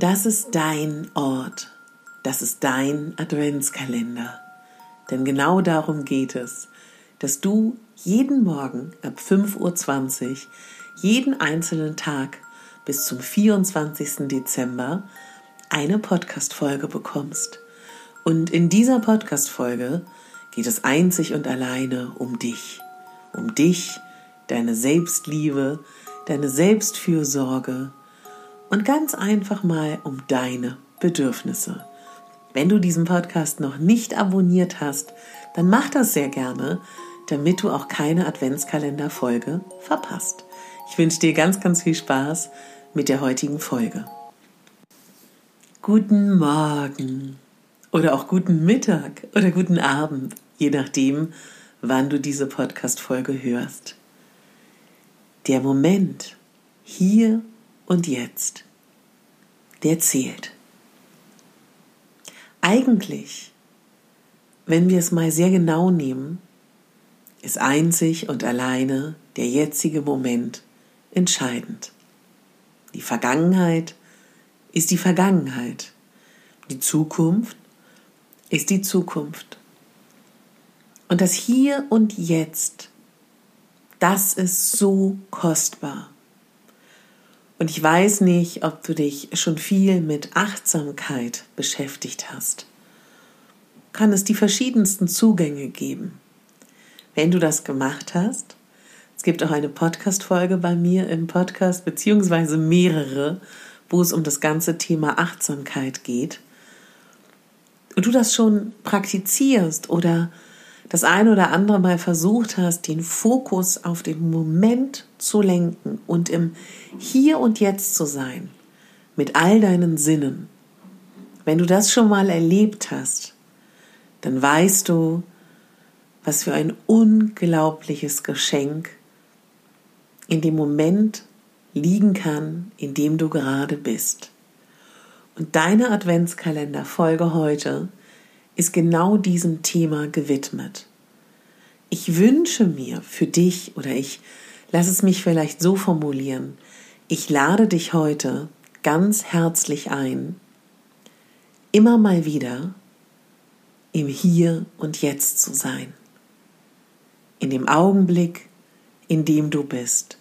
Das ist dein Ort. Das ist dein Adventskalender. Denn genau darum geht es, dass du jeden Morgen ab 5.20 Uhr, jeden einzelnen Tag bis zum 24. Dezember eine Podcast-Folge bekommst. Und in dieser Podcast-Folge geht es einzig und alleine um dich. Um dich, deine Selbstliebe, deine Selbstfürsorge und ganz einfach mal um deine Bedürfnisse. Wenn du diesen Podcast noch nicht abonniert hast, dann mach das sehr gerne, damit du auch keine Adventskalenderfolge verpasst. Ich wünsche dir ganz, ganz viel Spaß mit der heutigen Folge. Guten Morgen oder auch guten Mittag oder guten Abend, je nachdem, wann du diese Podcast-Folge hörst. Der Moment hier und jetzt, der zählt. Eigentlich, wenn wir es mal sehr genau nehmen, ist einzig und alleine der jetzige Moment entscheidend. Die Vergangenheit ist die Vergangenheit. Die Zukunft ist die Zukunft. Und das Hier und Jetzt, das ist so kostbar. Und ich weiß nicht, ob du dich schon viel mit Achtsamkeit beschäftigt hast. Kann es die verschiedensten Zugänge geben. Wenn du das gemacht hast, es gibt auch eine Podcast-Folge bei mir im Podcast, beziehungsweise mehrere, wo es um das ganze Thema Achtsamkeit geht. Und du das schon praktizierst oder das eine oder andere Mal versucht hast, den Fokus auf den Moment zu lenken und im Hier und Jetzt zu sein, mit all deinen Sinnen. Wenn du das schon mal erlebt hast, dann weißt du, was für ein unglaubliches Geschenk in dem Moment liegen kann, in dem du gerade bist. Und deine Adventskalenderfolge heute ist genau diesem Thema gewidmet. Ich wünsche mir für dich oder ich lass es mich vielleicht so formulieren, ich lade dich heute ganz herzlich ein, immer mal wieder im Hier und Jetzt zu sein. In dem Augenblick, in dem du bist,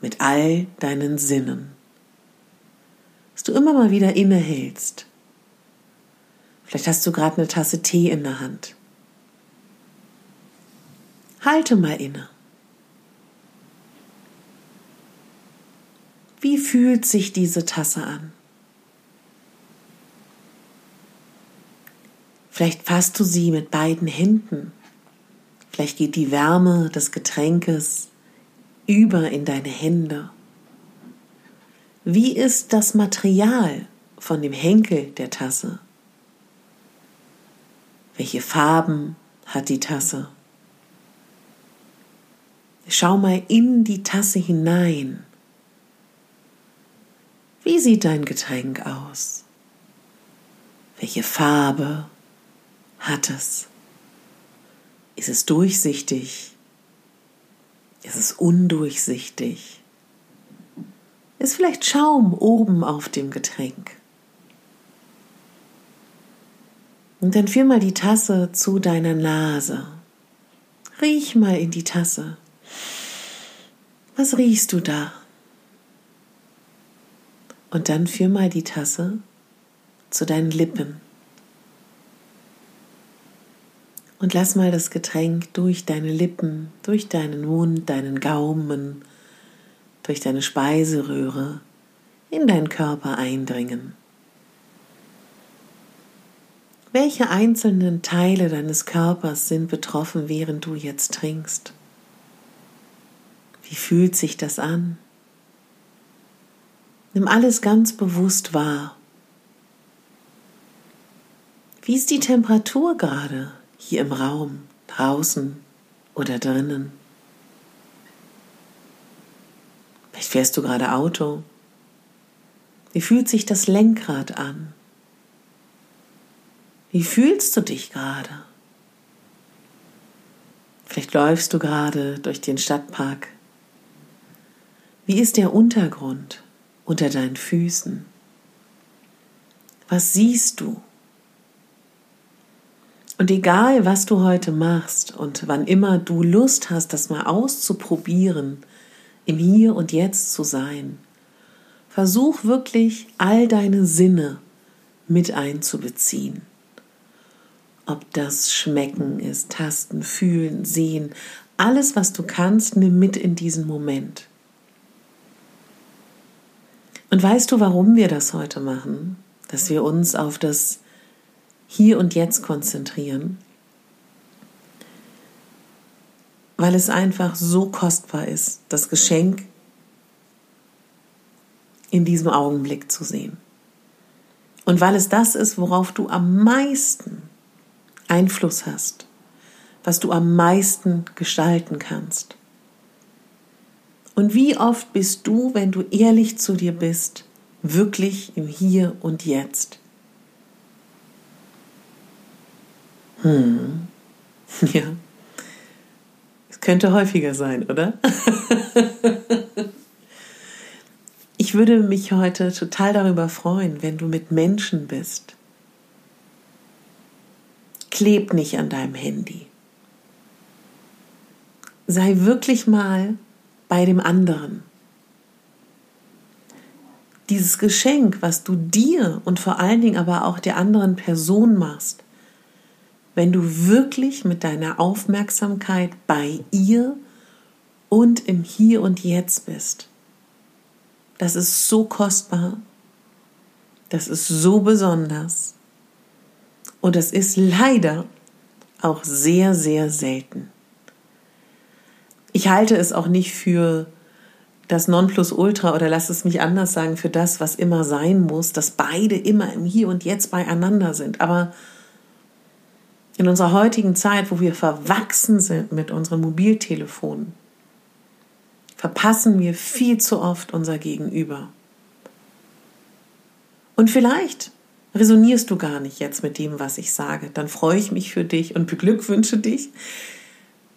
mit all deinen Sinnen. Dass du immer mal wieder innehältst Vielleicht hast du gerade eine Tasse Tee in der Hand. Halte mal inne. Wie fühlt sich diese Tasse an? Vielleicht fasst du sie mit beiden Händen. Vielleicht geht die Wärme des Getränkes über in deine Hände. Wie ist das Material von dem Henkel der Tasse? Welche Farben hat die Tasse? Schau mal in die Tasse hinein. Wie sieht dein Getränk aus? Welche Farbe hat es? Ist es durchsichtig? Ist es undurchsichtig? Ist vielleicht Schaum oben auf dem Getränk? Und dann führ mal die Tasse zu deiner Nase. Riech mal in die Tasse. Was riechst du da? Und dann führ mal die Tasse zu deinen Lippen. Und lass mal das Getränk durch deine Lippen, durch deinen Mund, deinen Gaumen, durch deine Speiseröhre in deinen Körper eindringen. Welche einzelnen Teile deines Körpers sind betroffen, während du jetzt trinkst? Wie fühlt sich das an? Nimm alles ganz bewusst wahr. Wie ist die Temperatur gerade hier im Raum, draußen oder drinnen? Vielleicht fährst du gerade Auto. Wie fühlt sich das Lenkrad an? Wie fühlst du dich gerade? Vielleicht läufst du gerade durch den Stadtpark. Wie ist der Untergrund unter deinen Füßen? Was siehst du? Und egal, was du heute machst und wann immer du Lust hast, das mal auszuprobieren, im Hier und Jetzt zu sein, versuch wirklich all deine Sinne mit einzubeziehen. Ob das Schmecken ist, Tasten, Fühlen, Sehen, alles, was du kannst, nimm mit in diesen Moment. Und weißt du, warum wir das heute machen? Dass wir uns auf das hier und Jetzt konzentrieren, weil es einfach so kostbar ist, das Geschenk in diesem Augenblick zu sehen. Und weil es das ist, worauf du am meisten Einfluss hast, was du am meisten gestalten kannst. Und wie oft bist du, wenn du ehrlich zu dir bist, wirklich im Hier und Jetzt? Hm. Ja. Es könnte häufiger sein, oder? ich würde mich heute total darüber freuen, wenn du mit Menschen bist. Kleb nicht an deinem Handy. Sei wirklich mal bei dem anderen. Dieses Geschenk, was du dir und vor allen Dingen aber auch der anderen Person machst, wenn du wirklich mit deiner Aufmerksamkeit bei ihr und im Hier und Jetzt bist. Das ist so kostbar. Das ist so besonders. Und das ist leider auch sehr, sehr selten. Ich halte es auch nicht für das Nonplusultra oder lass es mich anders sagen, für das, was immer sein muss, dass beide immer im Hier und Jetzt beieinander sind. Aber in unserer heutigen Zeit, wo wir verwachsen sind mit unseren Mobiltelefonen, verpassen wir viel zu oft unser Gegenüber. Und vielleicht resonierst du gar nicht jetzt mit dem, was ich sage. Dann freue ich mich für dich und beglückwünsche dich.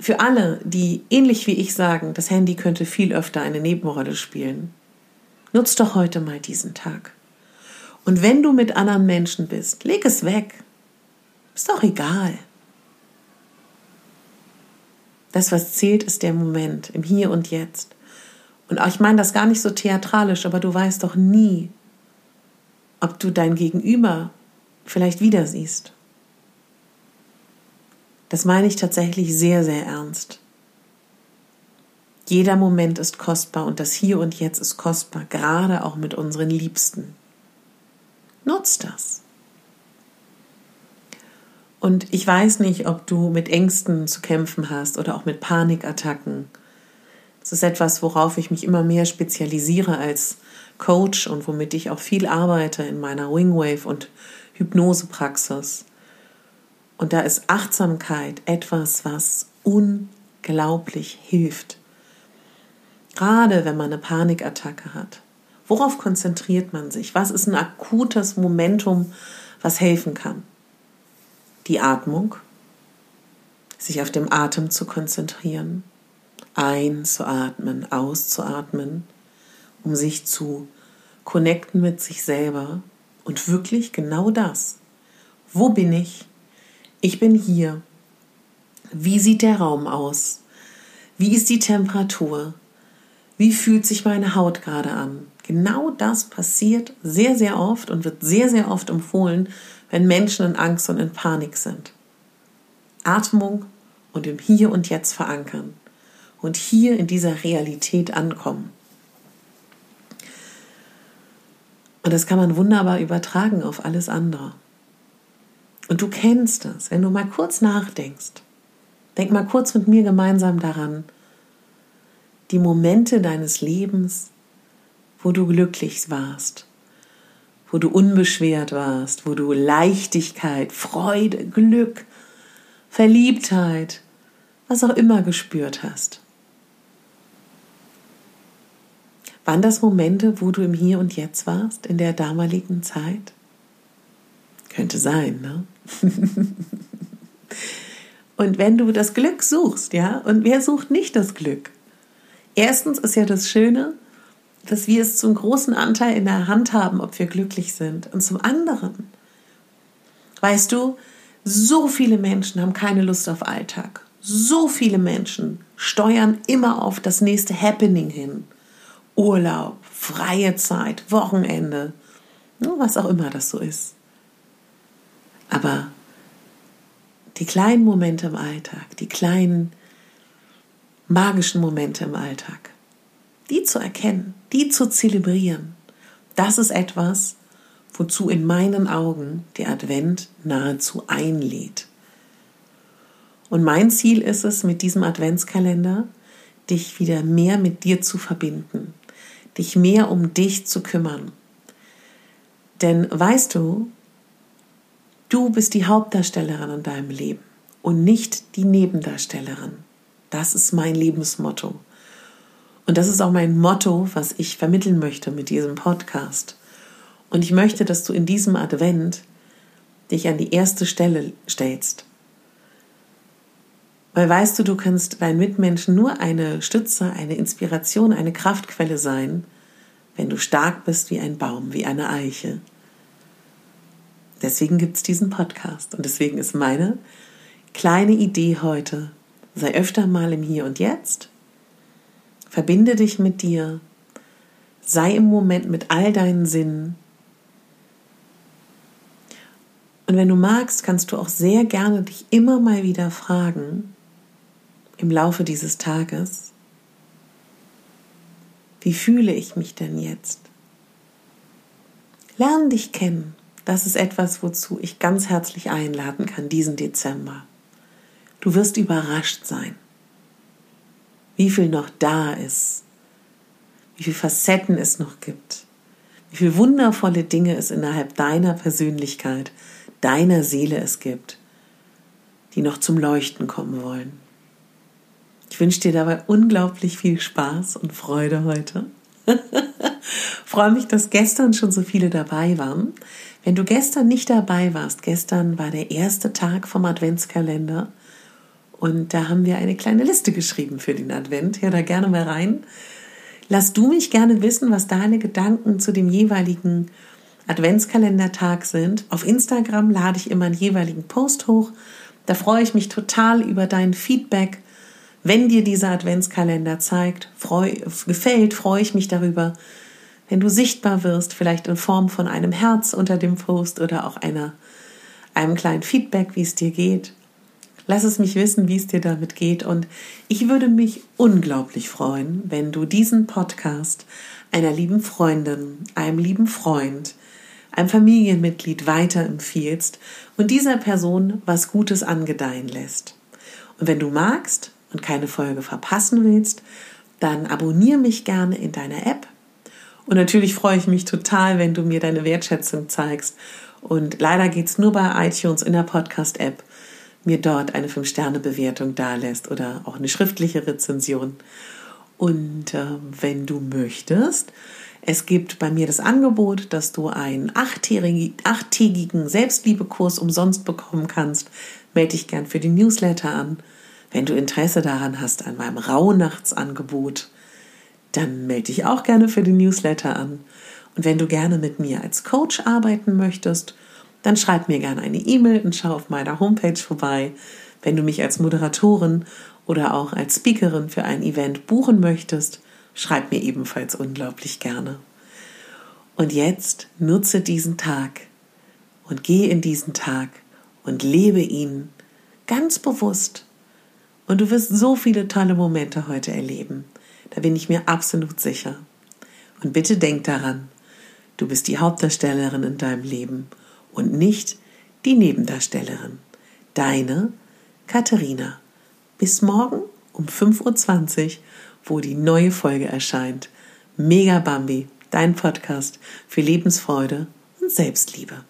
Für alle, die ähnlich wie ich sagen, das Handy könnte viel öfter eine Nebenrolle spielen, nutz doch heute mal diesen Tag. Und wenn du mit anderen Menschen bist, leg es weg. Ist doch egal. Das, was zählt, ist der Moment, im Hier und Jetzt. Und ich meine das gar nicht so theatralisch, aber du weißt doch nie, ob du dein Gegenüber vielleicht wieder siehst. Das meine ich tatsächlich sehr, sehr ernst. Jeder Moment ist kostbar und das Hier und Jetzt ist kostbar, gerade auch mit unseren Liebsten. Nutzt das. Und ich weiß nicht, ob du mit Ängsten zu kämpfen hast oder auch mit Panikattacken. Das ist etwas, worauf ich mich immer mehr spezialisiere als Coach und womit ich auch viel arbeite in meiner Wingwave und Hypnosepraxis. Und da ist Achtsamkeit etwas, was unglaublich hilft. Gerade wenn man eine Panikattacke hat. Worauf konzentriert man sich? Was ist ein akutes Momentum, was helfen kann? die Atmung, sich auf dem Atem zu konzentrieren, einzuatmen, auszuatmen, um sich zu connecten mit sich selber und wirklich genau das. Wo bin ich? Ich bin hier. Wie sieht der Raum aus? Wie ist die Temperatur? Wie fühlt sich meine Haut gerade an? Genau das passiert sehr, sehr oft und wird sehr, sehr oft empfohlen, wenn Menschen in Angst und in Panik sind. Atmung und im Hier und Jetzt verankern und hier in dieser Realität ankommen. Und das kann man wunderbar übertragen auf alles andere. Und du kennst das, wenn du mal kurz nachdenkst. Denk mal kurz mit mir gemeinsam daran, die Momente deines Lebens, wo du glücklich warst, wo du unbeschwert warst, wo du Leichtigkeit, Freude, Glück, Verliebtheit, was auch immer gespürt hast. Waren das Momente, wo du im Hier und Jetzt warst, in der damaligen Zeit? Könnte sein, ne? und wenn du das Glück suchst, ja, und wer sucht nicht das Glück? Erstens ist ja das Schöne, dass wir es zum großen Anteil in der Hand haben, ob wir glücklich sind. Und zum anderen, weißt du, so viele Menschen haben keine Lust auf Alltag. So viele Menschen steuern immer auf das nächste Happening hin. Urlaub, freie Zeit, Wochenende, was auch immer das so ist. Aber die kleinen Momente im Alltag, die kleinen magischen Momente im Alltag, die zu erkennen, die zu zelebrieren, das ist etwas, wozu in meinen Augen der Advent nahezu einlädt. Und mein Ziel ist es, mit diesem Adventskalender dich wieder mehr mit dir zu verbinden, dich mehr um dich zu kümmern. Denn weißt du, du bist die Hauptdarstellerin in deinem Leben und nicht die Nebendarstellerin. Das ist mein Lebensmotto. Und das ist auch mein Motto, was ich vermitteln möchte mit diesem Podcast. Und ich möchte, dass du in diesem Advent dich an die erste Stelle stellst. Weil weißt du, du kannst deinen Mitmenschen nur eine Stütze, eine Inspiration, eine Kraftquelle sein, wenn du stark bist wie ein Baum, wie eine Eiche. Deswegen gibt es diesen Podcast und deswegen ist meine kleine Idee heute, sei öfter mal im Hier und Jetzt, verbinde dich mit dir, sei im Moment mit all deinen Sinnen. Und wenn du magst, kannst du auch sehr gerne dich immer mal wieder fragen, im Laufe dieses Tages, wie fühle ich mich denn jetzt? Lern dich kennen. Das ist etwas, wozu ich ganz herzlich einladen kann, diesen Dezember. Du wirst überrascht sein, wie viel noch da ist, wie viele Facetten es noch gibt, wie viele wundervolle Dinge es innerhalb deiner Persönlichkeit, deiner Seele es gibt, die noch zum Leuchten kommen wollen. Ich wünsche dir dabei unglaublich viel Spaß und Freude heute. Freue mich, dass gestern schon so viele dabei waren. Wenn du gestern nicht dabei warst, gestern war der erste Tag vom Adventskalender und da haben wir eine kleine Liste geschrieben für den Advent. Hör da gerne mal rein. Lass du mich gerne wissen, was deine Gedanken zu dem jeweiligen Adventskalendertag sind. Auf Instagram lade ich immer einen jeweiligen Post hoch. Da freue ich mich total über dein Feedback wenn dir dieser Adventskalender zeigt, freu, gefällt, freue ich mich darüber, wenn du sichtbar wirst, vielleicht in Form von einem Herz unter dem Post oder auch einer, einem kleinen Feedback, wie es dir geht. Lass es mich wissen, wie es dir damit geht. Und ich würde mich unglaublich freuen, wenn du diesen Podcast einer lieben Freundin, einem lieben Freund, einem Familienmitglied weiterempfiehlst und dieser Person was Gutes angedeihen lässt. Und wenn du magst, und keine Folge verpassen willst, dann abonniere mich gerne in deiner App. Und natürlich freue ich mich total, wenn du mir deine Wertschätzung zeigst. Und leider geht es nur bei iTunes in der Podcast-App, mir dort eine 5-Sterne-Bewertung dalässt oder auch eine schriftliche Rezension. Und äh, wenn du möchtest, es gibt bei mir das Angebot, dass du einen achttägigen Selbstliebekurs umsonst bekommen kannst. Melde dich gern für den Newsletter an. Wenn du Interesse daran hast an meinem Rauhnachtsangebot, dann melde dich auch gerne für den Newsletter an. Und wenn du gerne mit mir als Coach arbeiten möchtest, dann schreib mir gerne eine E-Mail und schau auf meiner Homepage vorbei. Wenn du mich als Moderatorin oder auch als Speakerin für ein Event buchen möchtest, schreib mir ebenfalls unglaublich gerne. Und jetzt nutze diesen Tag und geh in diesen Tag und lebe ihn ganz bewusst und du wirst so viele tolle Momente heute erleben. Da bin ich mir absolut sicher. Und bitte denk daran, du bist die Hauptdarstellerin in deinem Leben und nicht die Nebendarstellerin. Deine Katharina. Bis morgen um 5.20 Uhr, wo die neue Folge erscheint. Mega Bambi, dein Podcast für Lebensfreude und Selbstliebe.